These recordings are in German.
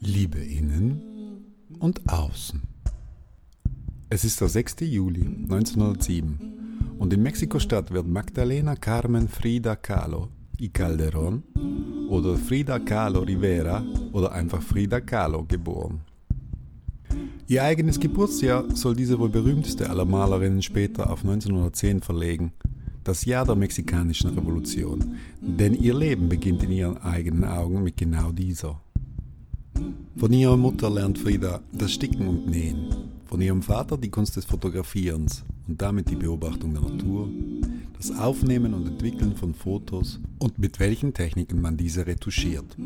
Liebe innen und außen. Es ist der 6. Juli 1907 und in Mexiko-Stadt wird Magdalena Carmen Frida Kahlo y Calderón oder Frida Kahlo Rivera oder einfach Frida Kahlo geboren. Ihr eigenes Geburtsjahr soll diese wohl berühmteste aller Malerinnen später auf 1910 verlegen, das Jahr der mexikanischen Revolution, denn ihr Leben beginnt in ihren eigenen Augen mit genau dieser. Von ihrer Mutter lernt Frida das Sticken und Nähen, von ihrem Vater die Kunst des Fotografierens und damit die Beobachtung der Natur, das Aufnehmen und Entwickeln von Fotos und mit welchen Techniken man diese retuschiert.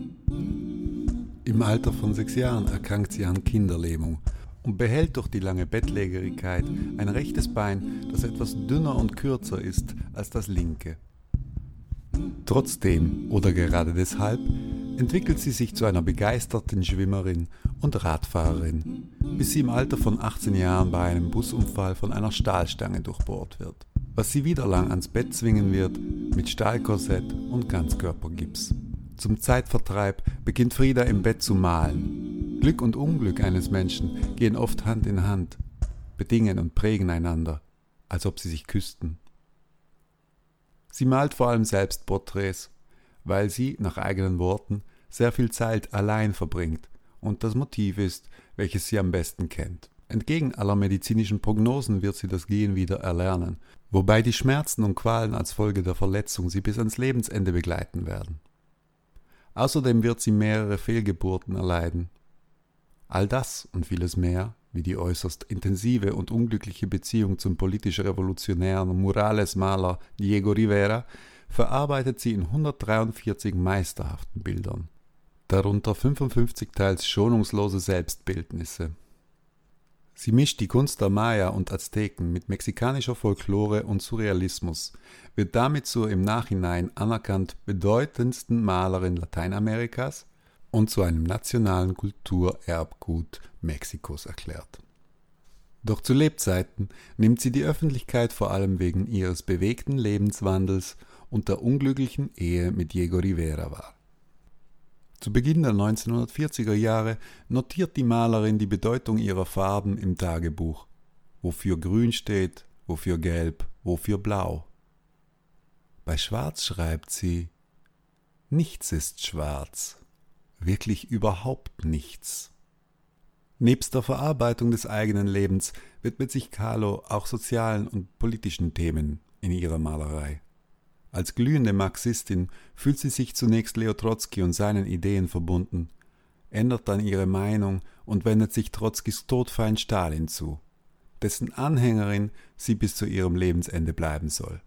Im Alter von sechs Jahren erkrankt sie an Kinderlähmung und behält durch die lange Bettlägerigkeit ein rechtes Bein, das etwas dünner und kürzer ist als das linke. Trotzdem oder gerade deshalb entwickelt sie sich zu einer begeisterten Schwimmerin und Radfahrerin, bis sie im Alter von 18 Jahren bei einem Busunfall von einer Stahlstange durchbohrt wird, was sie wieder lang ans Bett zwingen wird mit Stahlkorsett und Ganzkörpergips. Zum Zeitvertreib beginnt Frieda im Bett zu malen. Glück und Unglück eines Menschen gehen oft Hand in Hand, bedingen und prägen einander, als ob sie sich küssten. Sie malt vor allem selbst Porträts, weil sie, nach eigenen Worten, sehr viel Zeit allein verbringt und das Motiv ist, welches sie am besten kennt. Entgegen aller medizinischen Prognosen wird sie das Gehen wieder erlernen, wobei die Schmerzen und Qualen als Folge der Verletzung sie bis ans Lebensende begleiten werden. Außerdem wird sie mehrere Fehlgeburten erleiden. All das und vieles mehr, wie die äußerst intensive und unglückliche Beziehung zum politisch revolutionären Murales-Maler Diego Rivera, verarbeitet sie in 143 meisterhaften Bildern, darunter 55 teils schonungslose Selbstbildnisse. Sie mischt die Kunst der Maya und Azteken mit mexikanischer Folklore und Surrealismus, wird damit zur im Nachhinein anerkannt bedeutendsten Malerin Lateinamerikas und zu einem nationalen Kulturerbgut Mexikos erklärt. Doch zu Lebzeiten nimmt sie die Öffentlichkeit vor allem wegen ihres bewegten Lebenswandels und der unglücklichen Ehe mit Diego Rivera wahr. Zu Beginn der 1940er Jahre notiert die Malerin die Bedeutung ihrer Farben im Tagebuch. Wofür grün steht, wofür gelb, wofür blau. Bei Schwarz schreibt sie Nichts ist schwarz, wirklich überhaupt nichts. Nebst der Verarbeitung des eigenen Lebens widmet sich Kahlo auch sozialen und politischen Themen in ihrer Malerei. Als glühende Marxistin fühlt sie sich zunächst Leo Trotzki und seinen Ideen verbunden, ändert dann ihre Meinung und wendet sich Trotzkis Todfeind Stalin zu, dessen Anhängerin sie bis zu ihrem Lebensende bleiben soll.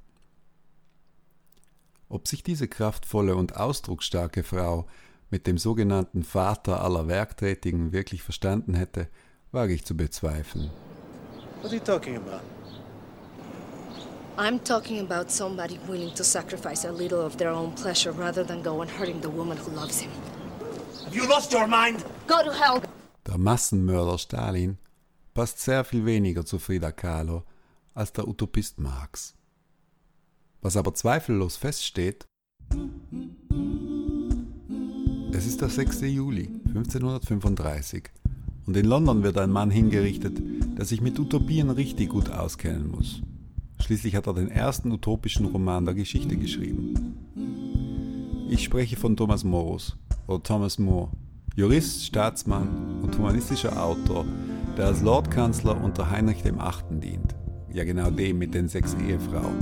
Ob sich diese kraftvolle und ausdrucksstarke Frau mit dem sogenannten Vater aller Werktätigen wirklich verstanden hätte, wage ich zu bezweifeln. What are you talking about? I'm talking about somebody willing to sacrifice a little of their own pleasure rather than go and hurting the woman who loves him. Have you lost your mind? Go to hell! Der Massenmörder Stalin passt sehr viel weniger zu Frida Kahlo als der Utopist Marx. Was aber zweifellos feststeht, es ist der 6. Juli 1535 und in London wird ein Mann hingerichtet, der sich mit Utopien richtig gut auskennen muss. Schließlich hat er den ersten utopischen Roman der Geschichte geschrieben. Ich spreche von Thomas Morus oder Thomas More, Jurist, Staatsmann und humanistischer Autor, der als Lordkanzler unter Heinrich VIII. dient. Ja genau dem mit den sechs Ehefrauen.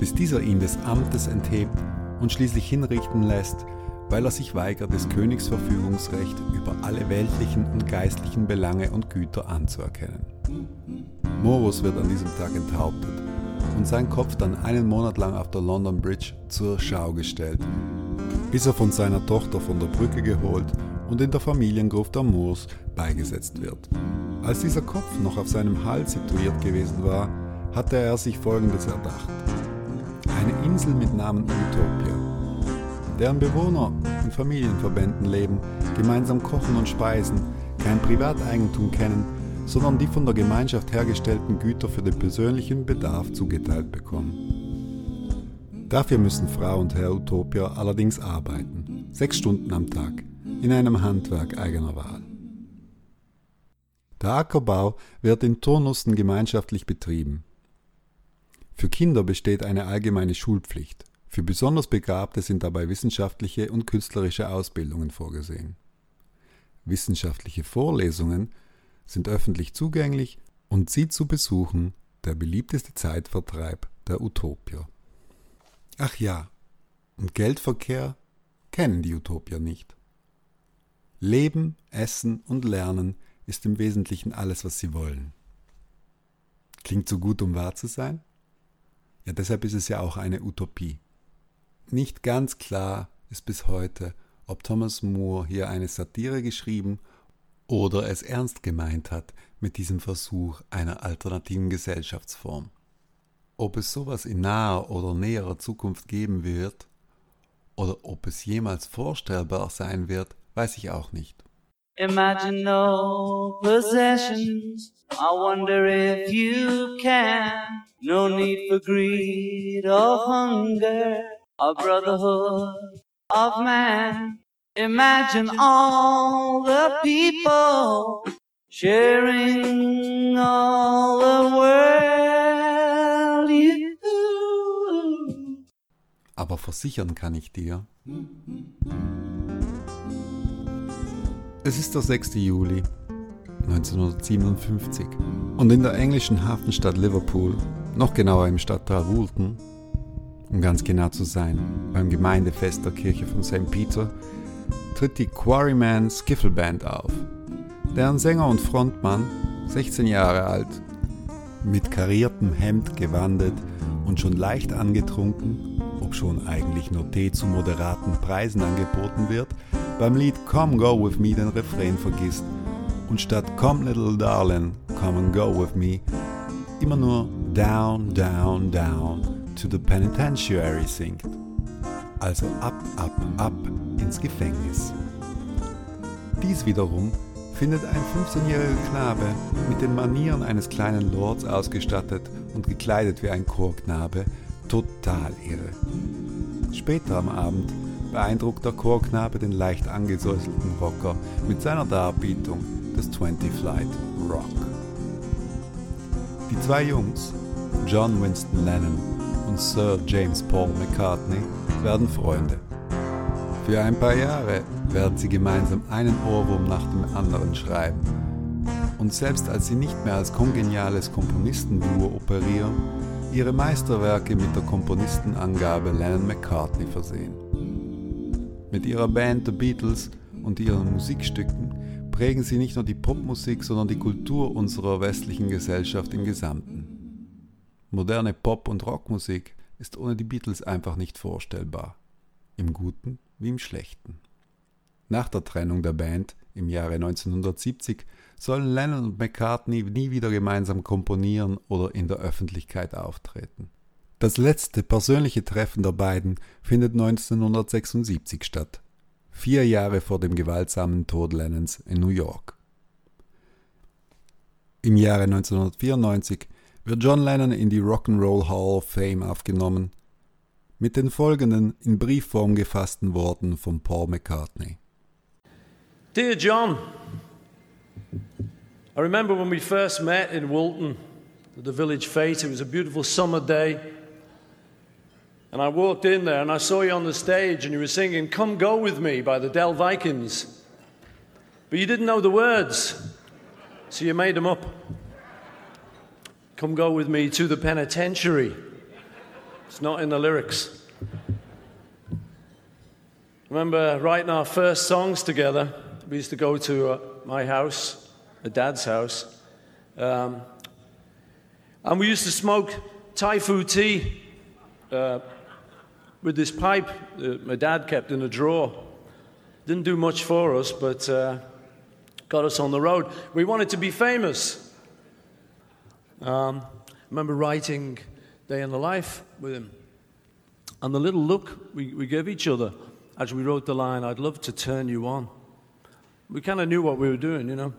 Bis dieser ihn des Amtes enthebt und schließlich hinrichten lässt, weil er sich weigert, des Königs Verfügungsrecht über alle weltlichen und geistlichen Belange und Güter anzuerkennen. Morus wird an diesem Tag enthauptet und sein Kopf dann einen Monat lang auf der London Bridge zur Schau gestellt, bis er von seiner Tochter von der Brücke geholt und in der Familiengruft der Moors beigesetzt wird. Als dieser Kopf noch auf seinem Hals situiert gewesen war, hatte er sich Folgendes erdacht. Eine Insel mit Namen Utopia, deren Bewohner in Familienverbänden leben, gemeinsam kochen und speisen, kein Privateigentum kennen sondern die von der Gemeinschaft hergestellten Güter für den persönlichen Bedarf zugeteilt bekommen. Dafür müssen Frau und Herr Utopia allerdings arbeiten. Sechs Stunden am Tag, in einem Handwerk eigener Wahl. Der Ackerbau wird in Turnussen gemeinschaftlich betrieben. Für Kinder besteht eine allgemeine Schulpflicht. Für besonders Begabte sind dabei wissenschaftliche und künstlerische Ausbildungen vorgesehen. Wissenschaftliche Vorlesungen sind öffentlich zugänglich und sie zu besuchen der beliebteste Zeitvertreib der Utopier. Ach ja, und Geldverkehr kennen die Utopier nicht. Leben, Essen und Lernen ist im Wesentlichen alles, was sie wollen. Klingt so gut, um wahr zu sein? Ja, deshalb ist es ja auch eine Utopie. Nicht ganz klar ist bis heute, ob Thomas Moore hier eine Satire geschrieben oder es ernst gemeint hat mit diesem Versuch einer alternativen Gesellschaftsform. Ob es sowas in naher oder näherer Zukunft geben wird oder ob es jemals vorstellbar sein wird, weiß ich auch nicht. Imagine no possessions. I wonder if you can. No need for greed or hunger. A brotherhood of man. Imagine all the people sharing all the world. You. Aber versichern kann ich dir. Es ist der 6. Juli 1957 und in der englischen Hafenstadt Liverpool, noch genauer im Stadtteil Woolton, um ganz genau zu sein, beim Gemeindefest der Kirche von St. Peter, tritt die Quarryman Skiffle Band auf, deren Sänger und Frontmann, 16 Jahre alt, mit kariertem Hemd gewandet und schon leicht angetrunken, ob schon eigentlich nur Tee zu moderaten Preisen angeboten wird, beim Lied Come Go With Me den Refrain vergisst und statt Come Little Darling, Come and Go With Me immer nur Down, Down, Down to the Penitentiary singt. Also ab, ab, ab ins Gefängnis. Dies wiederum findet ein 15-jähriger Knabe mit den Manieren eines kleinen Lords ausgestattet und gekleidet wie ein Chorknabe total irre. Später am Abend beeindruckt der Chorknabe den leicht angesäuselten Rocker mit seiner Darbietung des 20 Flight Rock. Die zwei Jungs, John Winston Lennon und Sir James Paul McCartney, werden Freunde. Für ein paar Jahre werden sie gemeinsam einen Ohrwurm nach dem anderen schreiben. Und selbst als sie nicht mehr als kongeniales Komponistenduo operieren, ihre Meisterwerke mit der Komponistenangabe Lennon McCartney versehen. Mit ihrer Band The Beatles und ihren Musikstücken prägen sie nicht nur die Popmusik, sondern die Kultur unserer westlichen Gesellschaft im Gesamten. Moderne Pop- und Rockmusik ist ohne die Beatles einfach nicht vorstellbar, im Guten wie im Schlechten. Nach der Trennung der Band im Jahre 1970 sollen Lennon und McCartney nie wieder gemeinsam komponieren oder in der Öffentlichkeit auftreten. Das letzte persönliche Treffen der beiden findet 1976 statt, vier Jahre vor dem gewaltsamen Tod Lennons in New York. Im Jahre 1994 wird John Lennon in die Rock'n'Roll Hall of Fame aufgenommen, mit den folgenden in Briefform gefassten Worten von Paul McCartney. Dear John, I remember when we first met in Woolton at the village fete. It was a beautiful summer day. And I walked in there and I saw you on the stage and you were singing Come Go With Me by the Del Vikings. But you didn't know the words, so you made them up. Come go with me to the penitentiary. It's not in the lyrics. Remember writing our first songs together? We used to go to uh, my house, a dad's house, um, and we used to smoke Thai food tea. Uh, with this pipe that my dad kept in a drawer. Didn't do much for us, but uh, got us on the road. We wanted to be famous. Um, I remember writing Day in the Life with him. And the little look we, we gave each other as we wrote the line, I'd love to turn you on. We kind of knew what we were doing, you know.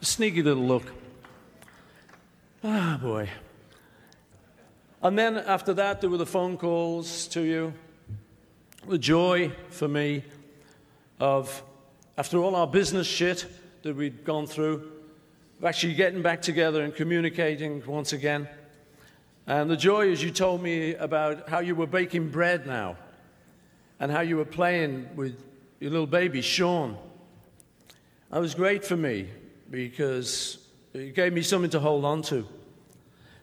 A sneaky little look. Ah, boy. And then after that, there were the phone calls to you. the joy for me of, after all our business shit that we'd gone through, actually getting back together and communicating once again. And the joy as you told me about how you were baking bread now and how you were playing with your little baby, Sean. That was great for me because it gave me something to hold on to.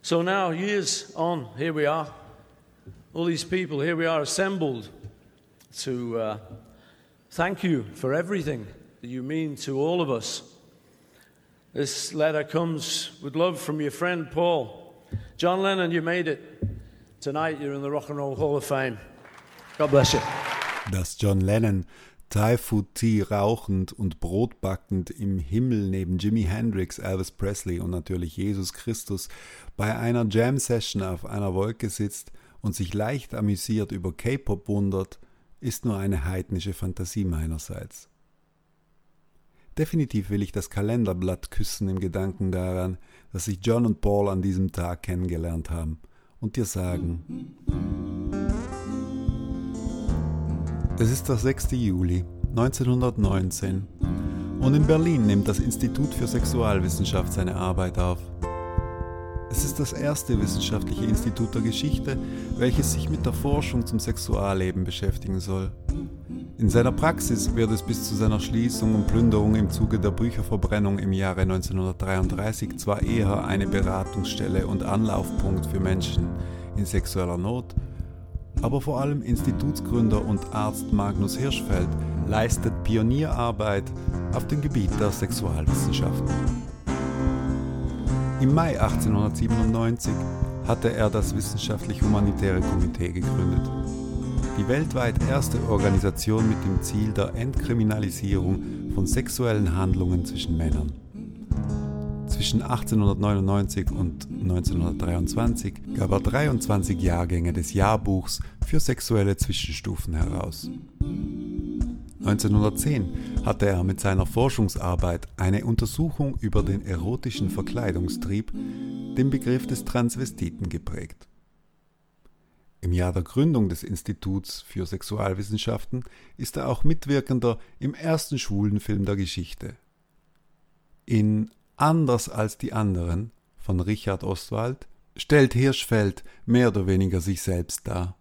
So now, years on, here we are. All these people, here we are assembled to uh, thank you for everything that you mean to all of us. This letter comes with love from your friend Paul. John Lennon, you made it. Tonight you're in the Rock and Roll Hall of Fame. God bless you. Dass John Lennon Thai Food Tea rauchend und Brot backend im Himmel neben Jimi Hendrix, Elvis Presley und natürlich Jesus Christus bei einer Jam Session auf einer Wolke sitzt und sich leicht amüsiert über K-Pop wundert, ist nur eine heidnische Fantasie meinerseits. Definitiv will ich das Kalenderblatt küssen im Gedanken daran, dass sich John und Paul an diesem Tag kennengelernt haben und dir sagen, es ist der 6. Juli 1919 und in Berlin nimmt das Institut für Sexualwissenschaft seine Arbeit auf. Es ist das erste wissenschaftliche Institut der Geschichte, welches sich mit der Forschung zum Sexualleben beschäftigen soll. In seiner Praxis wird es bis zu seiner Schließung und Plünderung im Zuge der Bücherverbrennung im Jahre 1933 zwar eher eine Beratungsstelle und Anlaufpunkt für Menschen in sexueller Not, aber vor allem Institutsgründer und Arzt Magnus Hirschfeld leistet Pionierarbeit auf dem Gebiet der Sexualwissenschaften. Im Mai 1897 hatte er das Wissenschaftlich-Humanitäre Komitee gegründet. Die weltweit erste Organisation mit dem Ziel der Entkriminalisierung von sexuellen Handlungen zwischen Männern. Zwischen 1899 und 1923 gab er 23 Jahrgänge des Jahrbuchs für sexuelle Zwischenstufen heraus. 1910 hatte er mit seiner Forschungsarbeit eine Untersuchung über den erotischen Verkleidungstrieb, den Begriff des Transvestiten, geprägt. Im Jahr der Gründung des Instituts für Sexualwissenschaften ist er auch Mitwirkender im ersten schwulen Film der Geschichte. In Anders als die anderen von Richard Ostwald stellt Hirschfeld mehr oder weniger sich selbst dar.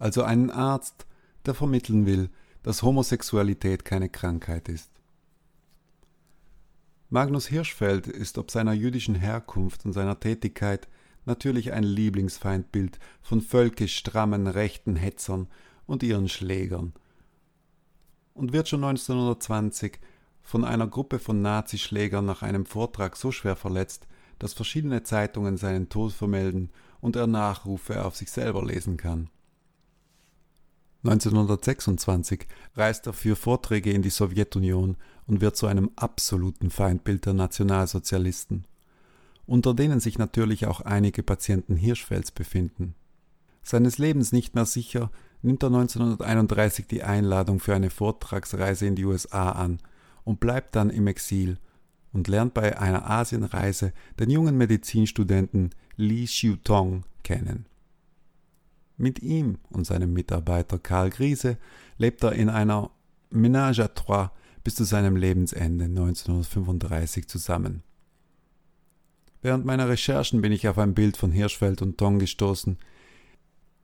Also einen Arzt, der vermitteln will, dass Homosexualität keine Krankheit ist. Magnus Hirschfeld ist ob seiner jüdischen Herkunft und seiner Tätigkeit natürlich ein Lieblingsfeindbild von völkisch strammen rechten Hetzern und ihren Schlägern und wird schon 1920 von einer Gruppe von Nazischlägern nach einem Vortrag so schwer verletzt, dass verschiedene Zeitungen seinen Tod vermelden und er Nachrufe auf sich selber lesen kann. 1926 reist er für Vorträge in die Sowjetunion und wird zu einem absoluten Feindbild der Nationalsozialisten, unter denen sich natürlich auch einige Patienten Hirschfelds befinden. Seines Lebens nicht mehr sicher, nimmt er 1931 die Einladung für eine Vortragsreise in die USA an und bleibt dann im Exil und lernt bei einer Asienreise den jungen Medizinstudenten Li Xiutong kennen. Mit ihm und seinem Mitarbeiter Karl Griese lebt er in einer Ménage à trois bis zu seinem Lebensende 1935 zusammen. Während meiner Recherchen bin ich auf ein Bild von Hirschfeld und Tong gestoßen,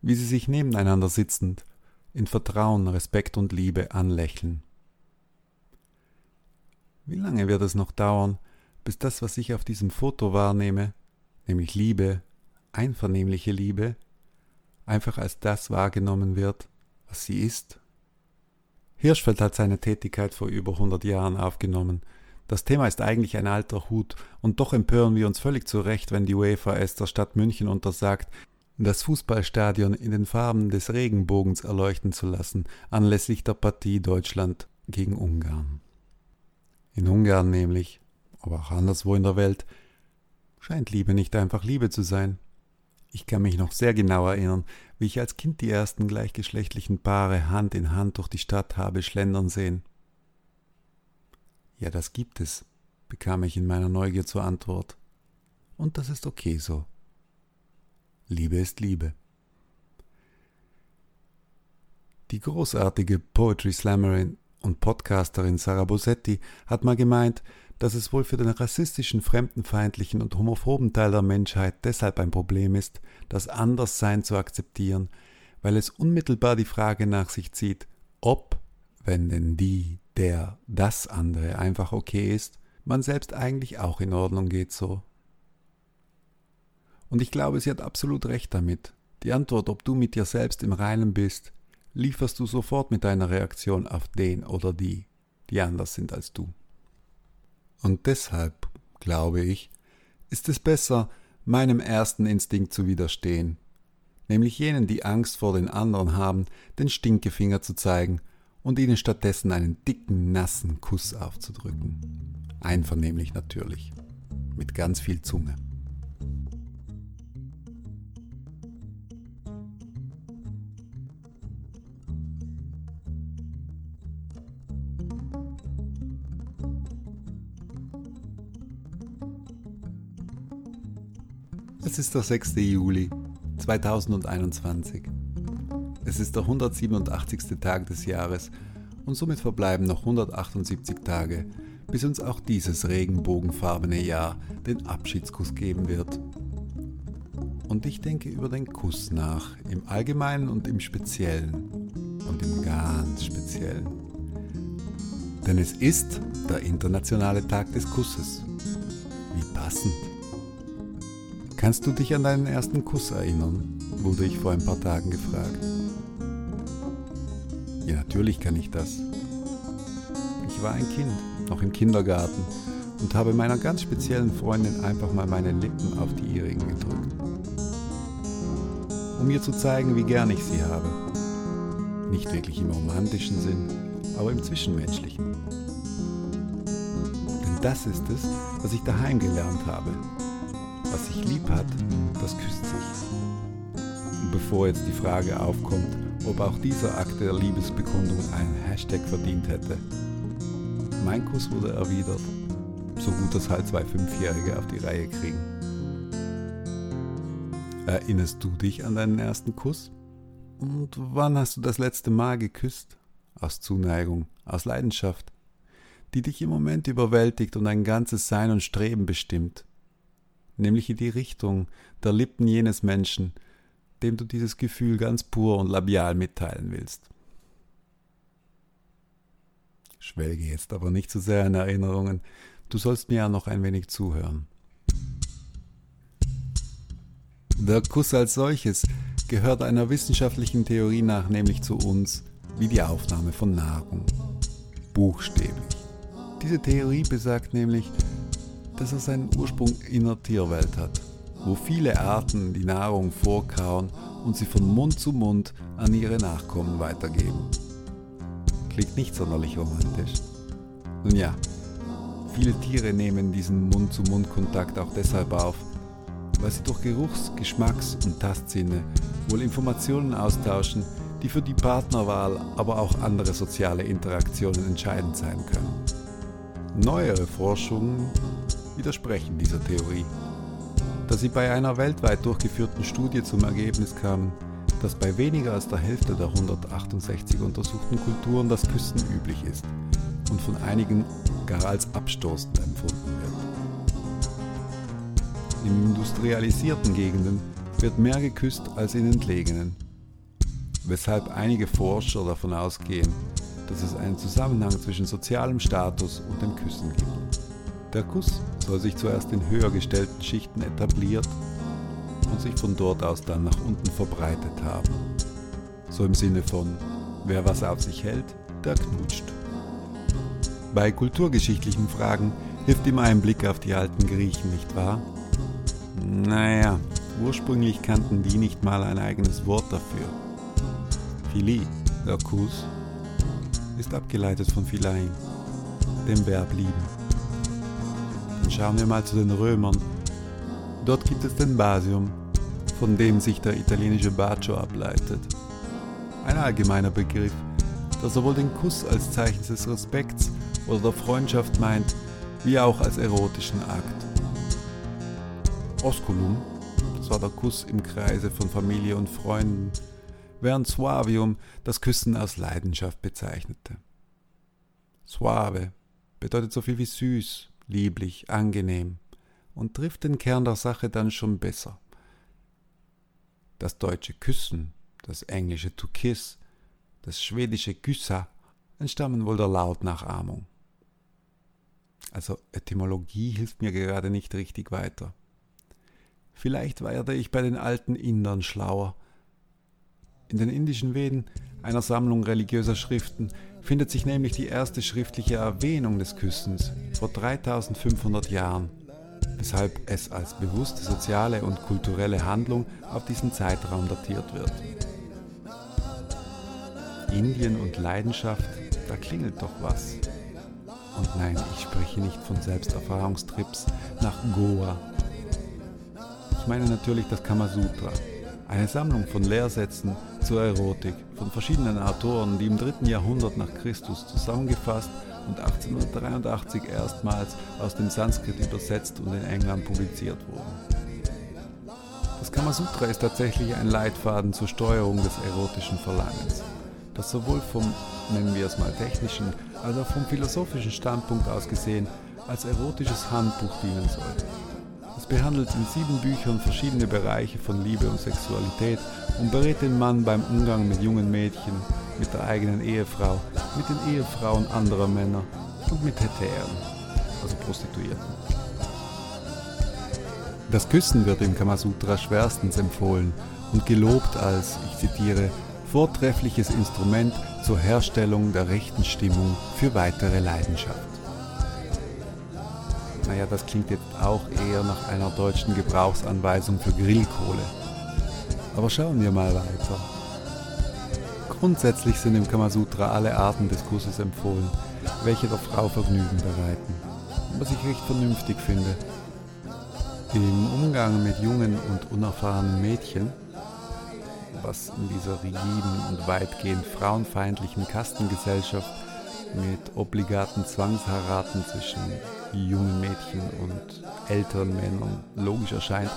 wie sie sich nebeneinander sitzend, in Vertrauen, Respekt und Liebe anlächeln. Wie lange wird es noch dauern, bis das, was ich auf diesem Foto wahrnehme, nämlich Liebe, einvernehmliche Liebe, einfach als das wahrgenommen wird, was sie ist. Hirschfeld hat seine Tätigkeit vor über 100 Jahren aufgenommen. Das Thema ist eigentlich ein alter Hut, und doch empören wir uns völlig zu Recht, wenn die UEFA es der Stadt München untersagt, das Fußballstadion in den Farben des Regenbogens erleuchten zu lassen, anlässlich der Partie Deutschland gegen Ungarn. In Ungarn nämlich, aber auch anderswo in der Welt, scheint Liebe nicht einfach Liebe zu sein. Ich kann mich noch sehr genau erinnern, wie ich als Kind die ersten gleichgeschlechtlichen Paare Hand in Hand durch die Stadt habe schlendern sehen. Ja, das gibt es, bekam ich in meiner Neugier zur Antwort. Und das ist okay so. Liebe ist Liebe. Die großartige Poetry Slammerin und Podcasterin Sarah Bosetti hat mal gemeint, dass es wohl für den rassistischen, fremdenfeindlichen und homophoben Teil der Menschheit deshalb ein Problem ist, das Anderssein zu akzeptieren, weil es unmittelbar die Frage nach sich zieht, ob, wenn denn die, der, das andere einfach okay ist, man selbst eigentlich auch in Ordnung geht so. Und ich glaube, sie hat absolut recht damit. Die Antwort, ob du mit dir selbst im Reinen bist, lieferst du sofort mit deiner Reaktion auf den oder die, die anders sind als du. Und deshalb, glaube ich, ist es besser, meinem ersten Instinkt zu widerstehen, nämlich jenen, die Angst vor den anderen haben, den Stinkefinger zu zeigen und ihnen stattdessen einen dicken, nassen Kuss aufzudrücken. Einvernehmlich natürlich, mit ganz viel Zunge. Es ist der 6. Juli 2021. Es ist der 187. Tag des Jahres und somit verbleiben noch 178 Tage, bis uns auch dieses regenbogenfarbene Jahr den Abschiedskuss geben wird. Und ich denke über den Kuss nach, im Allgemeinen und im Speziellen. Und im ganz Speziellen. Denn es ist der internationale Tag des Kusses. Wie passend. Kannst du dich an deinen ersten Kuss erinnern? wurde ich vor ein paar Tagen gefragt. Ja, natürlich kann ich das. Ich war ein Kind, noch im Kindergarten, und habe meiner ganz speziellen Freundin einfach mal meine Lippen auf die ihrigen gedrückt. Um ihr zu zeigen, wie gern ich sie habe. Nicht wirklich im romantischen Sinn, aber im zwischenmenschlichen. Denn das ist es, was ich daheim gelernt habe, was sich lieb hat, das küsst sich. Und bevor jetzt die Frage aufkommt, ob auch dieser Akt der Liebesbekundung einen Hashtag verdient hätte. Mein Kuss wurde erwidert, so gut das halt zwei Fünfjährige auf die Reihe kriegen. Erinnerst du dich an deinen ersten Kuss? Und wann hast du das letzte Mal geküsst? Aus Zuneigung, aus Leidenschaft, die dich im Moment überwältigt und ein ganzes Sein und Streben bestimmt nämlich in die Richtung der Lippen jenes Menschen, dem du dieses Gefühl ganz pur und labial mitteilen willst. Schwelge jetzt aber nicht zu sehr in Erinnerungen, du sollst mir ja noch ein wenig zuhören. Der Kuss als solches gehört einer wissenschaftlichen Theorie nach nämlich zu uns wie die Aufnahme von Nahrung. Buchstäblich. Diese Theorie besagt nämlich, dass er seinen Ursprung in der Tierwelt hat, wo viele Arten die Nahrung vorkauen und sie von Mund zu Mund an ihre Nachkommen weitergeben. Klingt nicht sonderlich romantisch. Nun ja, viele Tiere nehmen diesen Mund-zu-Mund-Kontakt auch deshalb auf, weil sie durch Geruchs-, Geschmacks- und Tastsinne wohl Informationen austauschen, die für die Partnerwahl, aber auch andere soziale Interaktionen entscheidend sein können. Neuere Forschungen widersprechen dieser Theorie, da sie bei einer weltweit durchgeführten Studie zum Ergebnis kamen, dass bei weniger als der Hälfte der 168 untersuchten Kulturen das Küssen üblich ist und von einigen gar als abstoßend empfunden wird. In industrialisierten Gegenden wird mehr geküsst als in entlegenen, weshalb einige Forscher davon ausgehen, dass es einen Zusammenhang zwischen sozialem Status und dem Küssen gibt. Der Kuss soll sich zuerst in höher gestellten Schichten etabliert und sich von dort aus dann nach unten verbreitet haben. So im Sinne von, wer was auf sich hält, der knutscht. Bei kulturgeschichtlichen Fragen hilft immer ein Blick auf die alten Griechen, nicht wahr? Naja, ursprünglich kannten die nicht mal ein eigenes Wort dafür. Philie, der Kuss, ist abgeleitet von Philein, dem Verb lieben. Schauen wir mal zu den Römern. Dort gibt es den Basium, von dem sich der italienische Bacio ableitet. Ein allgemeiner Begriff, der sowohl den Kuss als Zeichen des Respekts oder der Freundschaft meint, wie auch als erotischen Akt. Osculum, das war der Kuss im Kreise von Familie und Freunden, während Suavium das Küssen aus Leidenschaft bezeichnete. Suave bedeutet so viel wie süß, lieblich, angenehm und trifft den Kern der Sache dann schon besser. Das deutsche Küssen, das englische to kiss, das schwedische Kyssa entstammen wohl der Lautnachahmung. Also Etymologie hilft mir gerade nicht richtig weiter. Vielleicht werde ich bei den alten Indern schlauer. In den indischen Veden, einer Sammlung religiöser Schriften, findet sich nämlich die erste schriftliche Erwähnung des Küssens vor 3500 Jahren, weshalb es als bewusste soziale und kulturelle Handlung auf diesen Zeitraum datiert wird. Indien und Leidenschaft, da klingelt doch was. Und nein, ich spreche nicht von Selbsterfahrungstrips nach Goa. Ich meine natürlich das Kamasutra, eine Sammlung von Lehrsätzen zur Erotik von verschiedenen Autoren, die im dritten Jahrhundert nach Christus zusammengefasst und 1883 erstmals aus dem Sanskrit übersetzt und in England publiziert wurden. Das Kamasutra ist tatsächlich ein Leitfaden zur Steuerung des erotischen Verlangens, das sowohl vom, nennen wir es mal technischen, als auch vom philosophischen Standpunkt aus gesehen als erotisches Handbuch dienen soll. Es behandelt in sieben Büchern verschiedene Bereiche von Liebe und Sexualität und berät den Mann beim Umgang mit jungen Mädchen, mit der eigenen Ehefrau, mit den Ehefrauen anderer Männer und mit Hetären, also Prostituierten. Das Küssen wird im Kamasutra schwerstens empfohlen und gelobt als, ich zitiere, vortreffliches Instrument zur Herstellung der rechten Stimmung für weitere Leidenschaft. Naja, das klingt jetzt auch eher nach einer deutschen Gebrauchsanweisung für Grillkohle. Aber schauen wir mal weiter. Grundsätzlich sind im Kamasutra alle Arten des Kusses empfohlen, welche der Frau Vergnügen bereiten, was ich recht vernünftig finde. Im Umgang mit jungen und unerfahrenen Mädchen, was in dieser rigiden und weitgehend frauenfeindlichen Kastengesellschaft mit obligaten Zwangsheiraten zwischen jungen Mädchen und älteren Männern logisch erscheint,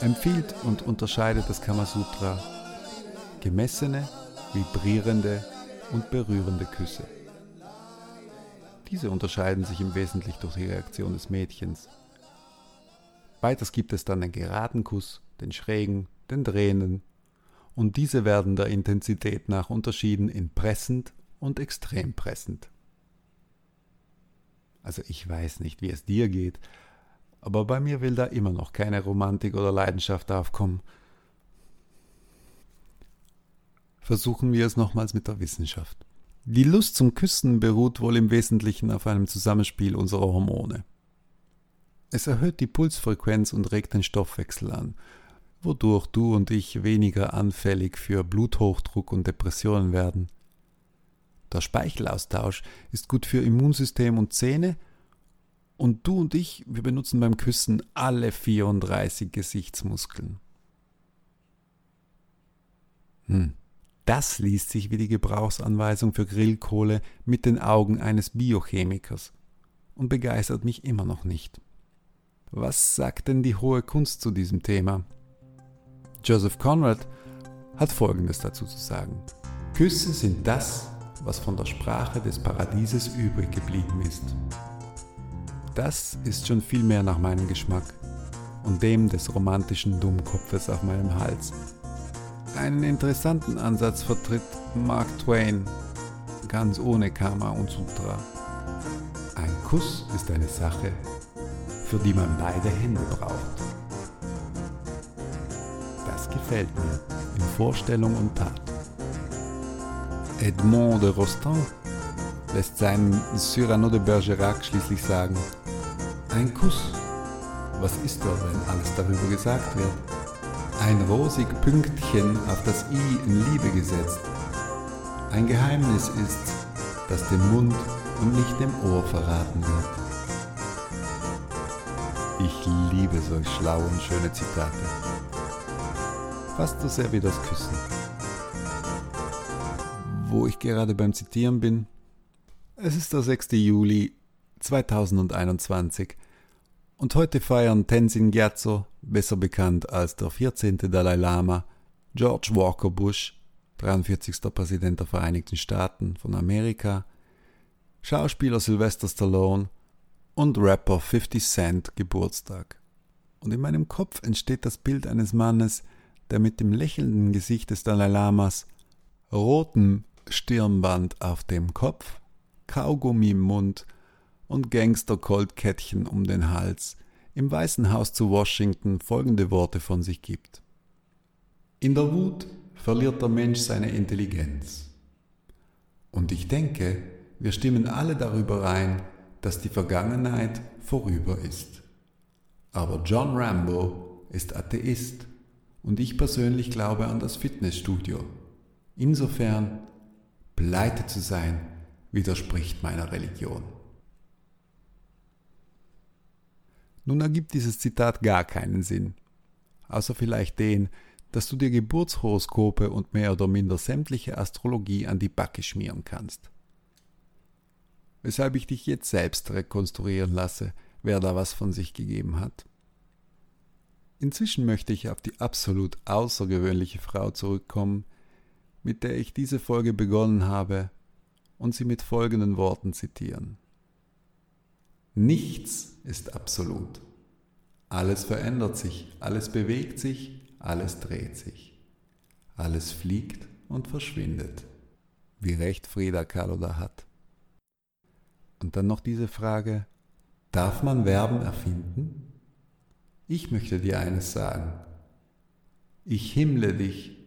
empfiehlt und unterscheidet das Kamasutra gemessene, vibrierende und berührende Küsse. Diese unterscheiden sich im Wesentlichen durch die Reaktion des Mädchens. Weiters gibt es dann den geraden Kuss, den schrägen, den drehenden, und diese werden der Intensität nach unterschieden in pressend und extrem pressend. Also ich weiß nicht, wie es dir geht, aber bei mir will da immer noch keine Romantik oder Leidenschaft aufkommen. Versuchen wir es nochmals mit der Wissenschaft. Die Lust zum Küssen beruht wohl im Wesentlichen auf einem Zusammenspiel unserer Hormone. Es erhöht die Pulsfrequenz und regt den Stoffwechsel an, wodurch du und ich weniger anfällig für Bluthochdruck und Depressionen werden. Der Speichelaustausch ist gut für Immunsystem und Zähne. Und du und ich, wir benutzen beim Küssen alle 34 Gesichtsmuskeln. Hm. Das liest sich wie die Gebrauchsanweisung für Grillkohle mit den Augen eines Biochemikers und begeistert mich immer noch nicht. Was sagt denn die hohe Kunst zu diesem Thema? Joseph Conrad hat Folgendes dazu zu sagen. Küsse sind das, was von der Sprache des Paradieses übrig geblieben ist. Das ist schon viel mehr nach meinem Geschmack und dem des romantischen Dummkopfes auf meinem Hals. Einen interessanten Ansatz vertritt Mark Twain, ganz ohne Karma und Sutra. Ein Kuss ist eine Sache, für die man beide Hände braucht. Das gefällt mir in Vorstellung und Tat. Edmond de Rostand lässt seinen Cyrano de Bergerac schließlich sagen, ein Kuss, was ist er, wenn alles darüber gesagt wird? Ein rosig Pünktchen auf das I in Liebe gesetzt. Ein Geheimnis ist, das dem Mund und nicht dem Ohr verraten wird. Ich liebe solch schlaue und schöne Zitate. Fast so sehr wie das Küssen wo ich gerade beim Zitieren bin. Es ist der 6. Juli 2021 und heute feiern Tenzin Gyatso, besser bekannt als der 14. Dalai Lama, George Walker Bush, 43. Präsident der Vereinigten Staaten von Amerika, Schauspieler Sylvester Stallone und Rapper 50 Cent Geburtstag. Und in meinem Kopf entsteht das Bild eines Mannes, der mit dem lächelnden Gesicht des Dalai Lamas, rotem Stirnband auf dem Kopf, Kaugummi im Mund und Gangster-Goldkettchen um den Hals im Weißen Haus zu Washington folgende Worte von sich gibt. In der Wut verliert der Mensch seine Intelligenz. Und ich denke, wir stimmen alle darüber ein, dass die Vergangenheit vorüber ist. Aber John Rambo ist Atheist und ich persönlich glaube an das Fitnessstudio. Insofern, pleite zu sein, widerspricht meiner Religion. Nun ergibt dieses Zitat gar keinen Sinn, außer vielleicht den, dass du dir Geburtshoroskope und mehr oder minder sämtliche Astrologie an die Backe schmieren kannst. Weshalb ich dich jetzt selbst rekonstruieren lasse, wer da was von sich gegeben hat. Inzwischen möchte ich auf die absolut außergewöhnliche Frau zurückkommen, mit der ich diese Folge begonnen habe, und sie mit folgenden Worten zitieren. Nichts ist absolut. Alles verändert sich, alles bewegt sich, alles dreht sich. Alles fliegt und verschwindet. Wie recht Frida Kahlo da hat. Und dann noch diese Frage, darf man Verben erfinden? Ich möchte dir eines sagen. Ich himmle dich.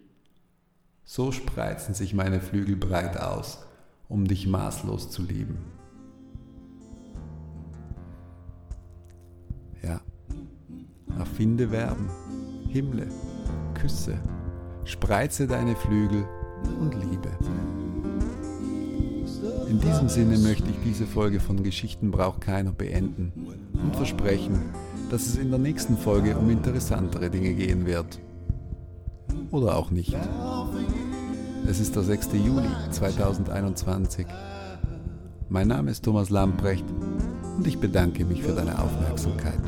So spreizen sich meine Flügel breit aus, um dich maßlos zu lieben. Ja, erfinde Verben, himmle, küsse, spreize deine Flügel und liebe. In diesem Sinne möchte ich diese Folge von Geschichten braucht keiner beenden und versprechen, dass es in der nächsten Folge um interessantere Dinge gehen wird. Oder auch nicht. Es ist der 6. Juli 2021. Mein Name ist Thomas Lamprecht und ich bedanke mich für deine Aufmerksamkeit.